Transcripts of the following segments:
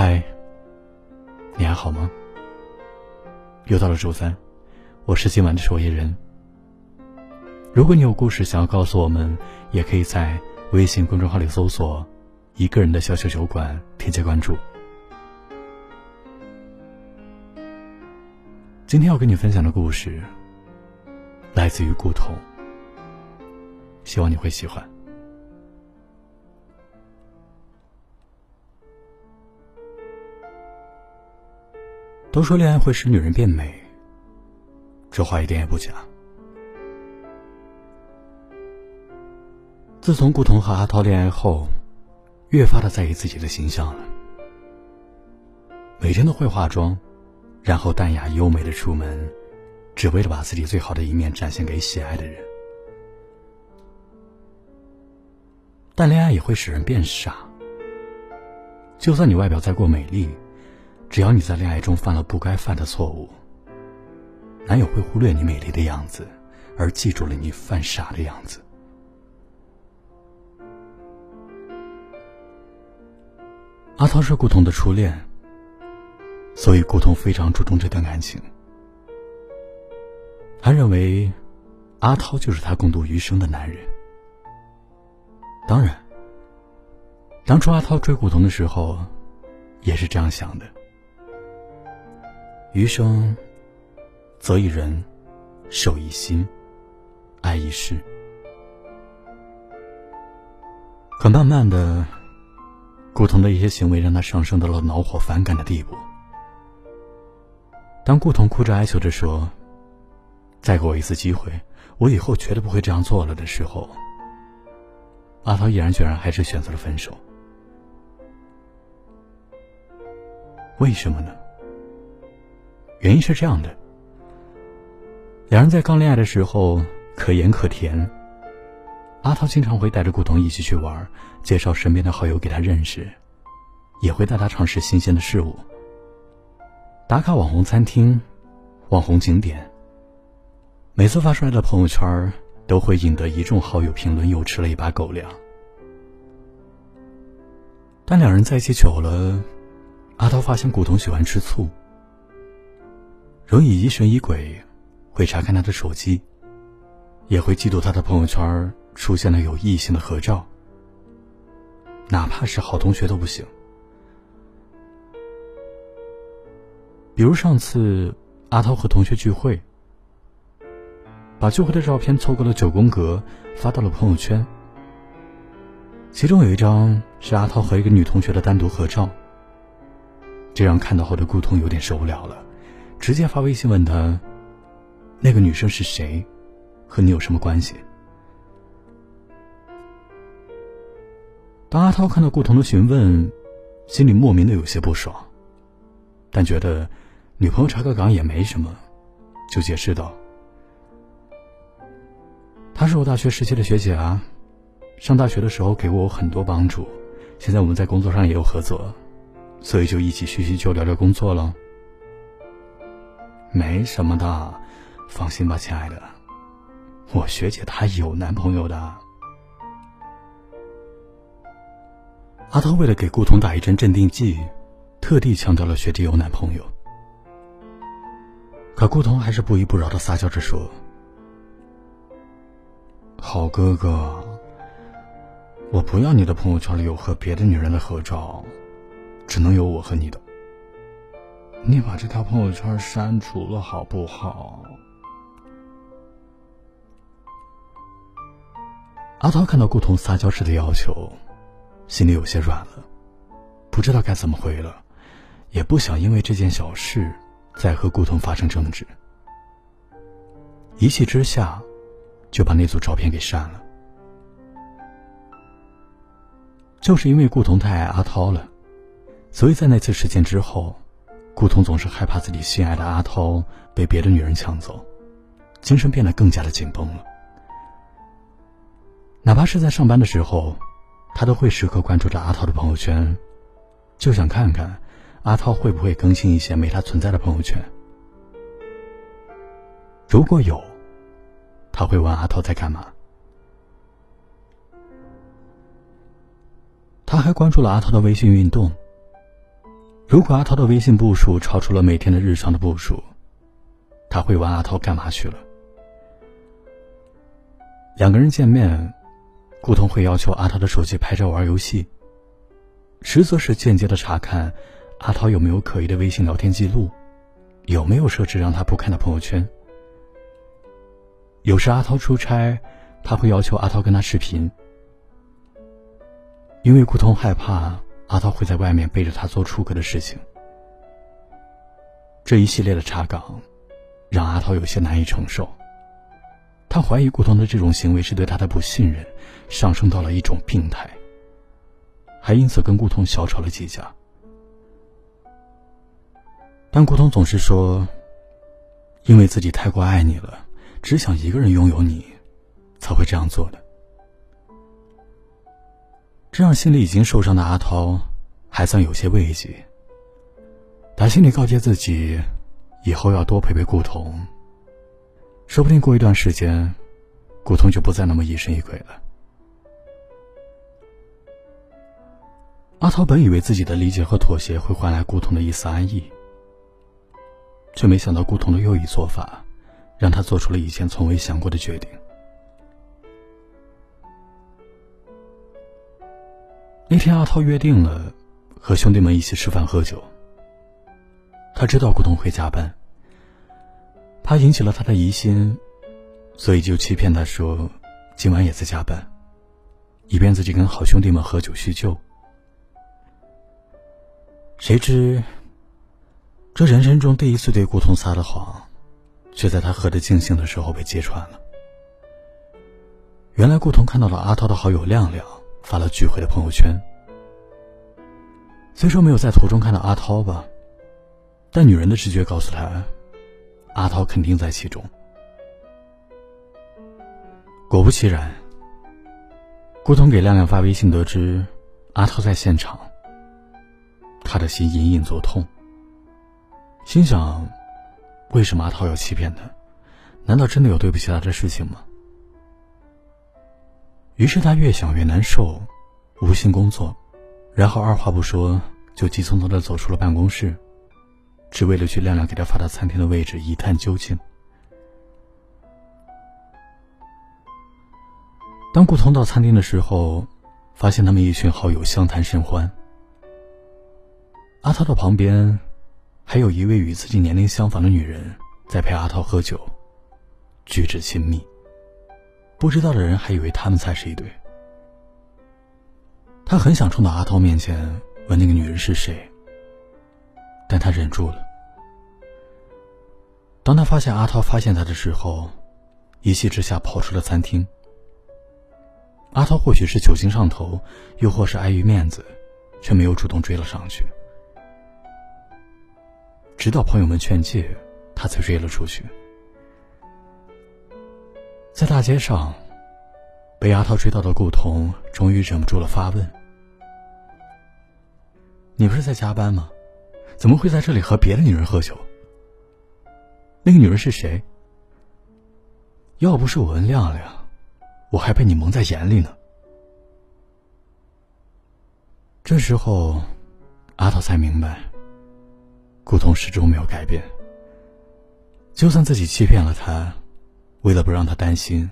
嗨，你还好吗？又到了周三，我是今晚的守夜人。如果你有故事想要告诉我们，也可以在微信公众号里搜索“一个人的小小酒馆”，添加关注。今天要跟你分享的故事来自于顾童，希望你会喜欢。都说恋爱会使女人变美，这话一点也不假。自从顾童和阿涛恋爱后，越发的在意自己的形象了，每天都会化妆。然后淡雅优美的出门，只为了把自己最好的一面展现给喜爱的人。但恋爱也会使人变傻。就算你外表再过美丽，只要你在恋爱中犯了不该犯的错误，男友会忽略你美丽的样子，而记住了你犯傻的样子。阿涛是顾童的初恋。所以，顾童非常注重这段感情。他认为，阿涛就是他共度余生的男人。当然，当初阿涛追顾童的时候，也是这样想的。余生，择一人，守一心，爱一世。可慢慢的，顾童的一些行为让他上升到了恼火、反感的地步。当顾童哭着哀求着说：“再给我一次机会，我以后绝对不会这样做了”的时候，阿涛毅然决然还是选择了分手。为什么呢？原因是这样的：两人在刚恋爱的时候可盐可甜，阿涛经常会带着顾童一起去玩，介绍身边的好友给他认识，也会带他尝试新鲜的事物。打卡网红餐厅、网红景点，每次发出来的朋友圈都会引得一众好友评论，又吃了一把狗粮。但两人在一起久了，阿涛发现古童喜欢吃醋，容易疑神疑鬼，会查看他的手机，也会嫉妒他的朋友圈出现了有异性的合照，哪怕是好同学都不行。比如上次阿涛和同学聚会，把聚会的照片凑够了九宫格，发到了朋友圈。其中有一张是阿涛和一个女同学的单独合照，这让看到后的顾通有点受不了了，直接发微信问他：“那个女生是谁？和你有什么关系？”当阿涛看到顾童的询问，心里莫名的有些不爽，但觉得。女朋友查个岗也没什么，就解释道：“她是我大学时期的学姐啊，上大学的时候给过我很多帮助，现在我们在工作上也有合作，所以就一起叙叙旧，聊聊工作了。没什么的，放心吧，亲爱的，我学姐她有男朋友的。”阿涛为了给顾童打一针镇定剂，特地强调了学姐有男朋友。可顾童还是不依不饶的撒娇着说：“好哥哥，我不要你的朋友圈里有和别的女人的合照，只能有我和你的。你把这条朋友圈删除了好不好？”阿涛看到顾童撒娇式的要求，心里有些软了，不知道该怎么回了，也不想因为这件小事。再和顾童发生争执，一气之下，就把那组照片给删了。就是因为顾童太爱阿涛了，所以在那次事件之后，顾童总是害怕自己心爱的阿涛被别的女人抢走，精神变得更加的紧绷了。哪怕是在上班的时候，他都会时刻关注着阿涛的朋友圈，就想看看。阿涛会不会更新一些没他存在的朋友圈？如果有，他会问阿涛在干嘛。他还关注了阿涛的微信运动，如果阿涛的微信步数超出了每天的日常的步数，他会问阿涛干嘛去了。两个人见面，顾彤会要求阿涛的手机拍照玩游戏，实则是间接的查看阿涛有没有可疑的微信聊天记录，有没有设置让他不看的朋友圈。有时阿涛出差，他会要求阿涛跟他视频，因为顾彤害怕。阿涛会在外面背着他做出格的事情，这一系列的查岗，让阿涛有些难以承受。他怀疑顾彤的这种行为是对他的不信任，上升到了一种病态，还因此跟顾彤小吵了几架。但顾彤总是说，因为自己太过爱你了，只想一个人拥有你，才会这样做的。这让心里已经受伤的阿涛，还算有些慰藉。他心里告诫自己，以后要多陪陪顾彤。说不定过一段时间，顾彤就不再那么疑神疑鬼了。阿涛本以为自己的理解和妥协会换来顾彤的一丝安逸，却没想到顾彤的又一做法，让他做出了以前从未想过的决定。那天，阿涛约定了和兄弟们一起吃饭喝酒。他知道顾彤会加班，怕引起了他的疑心，所以就欺骗他说今晚也在加班，以便自己跟好兄弟们喝酒叙旧。谁知，这人生中第一次对顾彤撒的谎，却在他喝得尽兴的时候被揭穿了。原来，顾彤看到了阿涛的好友亮亮。发了聚会的朋友圈。虽说没有在途中看到阿涛吧，但女人的直觉告诉她，阿涛肯定在其中。果不其然，顾彤给亮亮发微信，得知阿涛在现场，他的心隐隐作痛。心想，为什么阿涛要欺骗他？难道真的有对不起他的事情吗？于是他越想越难受，无心工作，然后二话不说就急匆匆的走出了办公室，只为了去亮亮给他发到餐厅的位置一探究竟。当顾彤到餐厅的时候，发现他们一群好友相谈甚欢。阿涛的旁边，还有一位与自己年龄相仿的女人在陪阿涛喝酒，举止亲密。不知道的人还以为他们才是一对。他很想冲到阿涛面前问那个女人是谁，但他忍住了。当他发现阿涛发现他的时候，一气之下跑出了餐厅。阿涛或许是酒精上头，又或是碍于面子，却没有主动追了上去。直到朋友们劝诫，他才追了出去。在大街上，被阿涛追到的顾彤终于忍不住了，发问：“你不是在加班吗？怎么会在这里和别的女人喝酒？那个女人是谁？要不是我问亮亮，我还被你蒙在眼里呢。”这时候，阿涛才明白，顾彤始终没有改变，就算自己欺骗了他。为了不让他担心，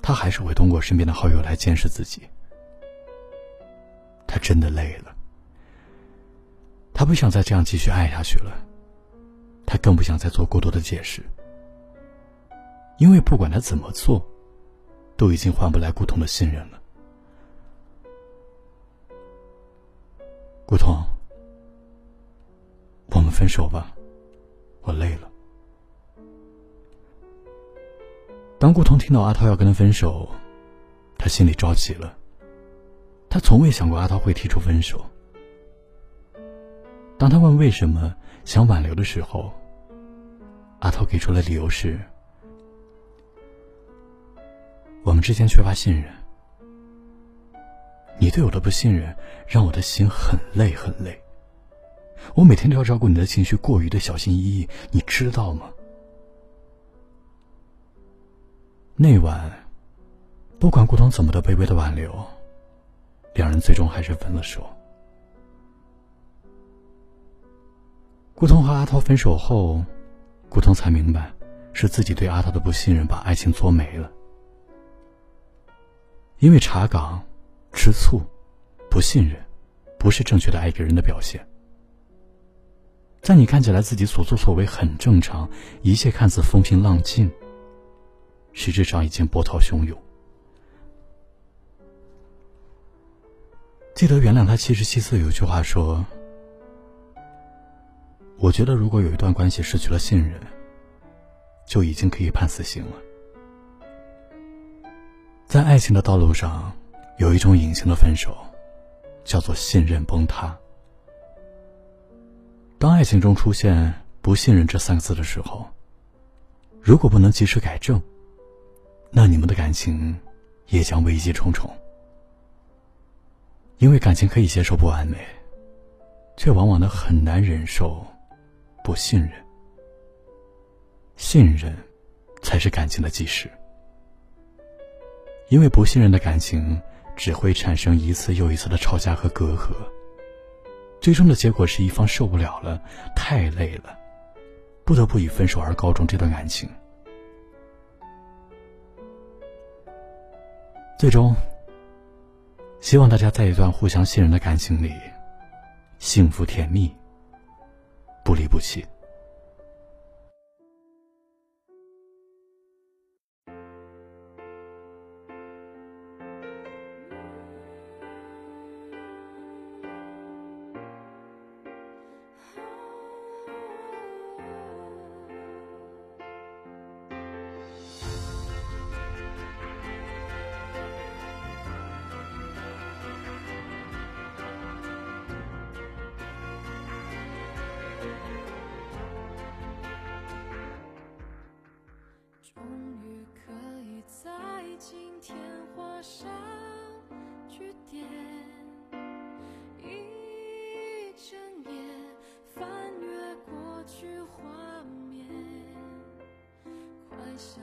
他还是会通过身边的好友来监视自己。他真的累了，他不想再这样继续爱下去了，他更不想再做过多的解释，因为不管他怎么做，都已经换不来顾童的信任了。顾童，我们分手吧，我累了。当顾彤听到阿涛要跟他分手，他心里着急了。他从未想过阿涛会提出分手。当他问为什么想挽留的时候，阿涛给出的理由是：我们之间缺乏信任。你对我的不信任让我的心很累很累。我每天都要照顾你的情绪，过于的小心翼翼，你知道吗？那晚，不管顾彤怎么的卑微的挽留，两人最终还是分了手。顾通和阿涛分手后，顾通才明白，是自己对阿涛的不信任把爱情作没了。因为查岗、吃醋、不信任，不是正确的爱别人的表现。在你看起来自己所作所为很正常，一切看似风平浪静，实质上已经波涛汹涌。记得原谅他七十七次有句话说：“我觉得如果有一段关系失去了信任，就已经可以判死刑了。”在爱情的道路上，有一种隐形的分手，叫做信任崩塌。当爱情中出现不信任这三个字的时候，如果不能及时改正，那你们的感情也将危机重重。因为感情可以接受不完美，却往往呢很难忍受不信任。信任才是感情的基石。因为不信任的感情只会产生一次又一次的吵架和隔阂。最终的结果是一方受不了了，太累了，不得不以分手而告终这段感情。最终，希望大家在一段互相信任的感情里，幸福甜蜜，不离不弃。上句点一整夜翻阅过去画面幻想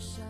要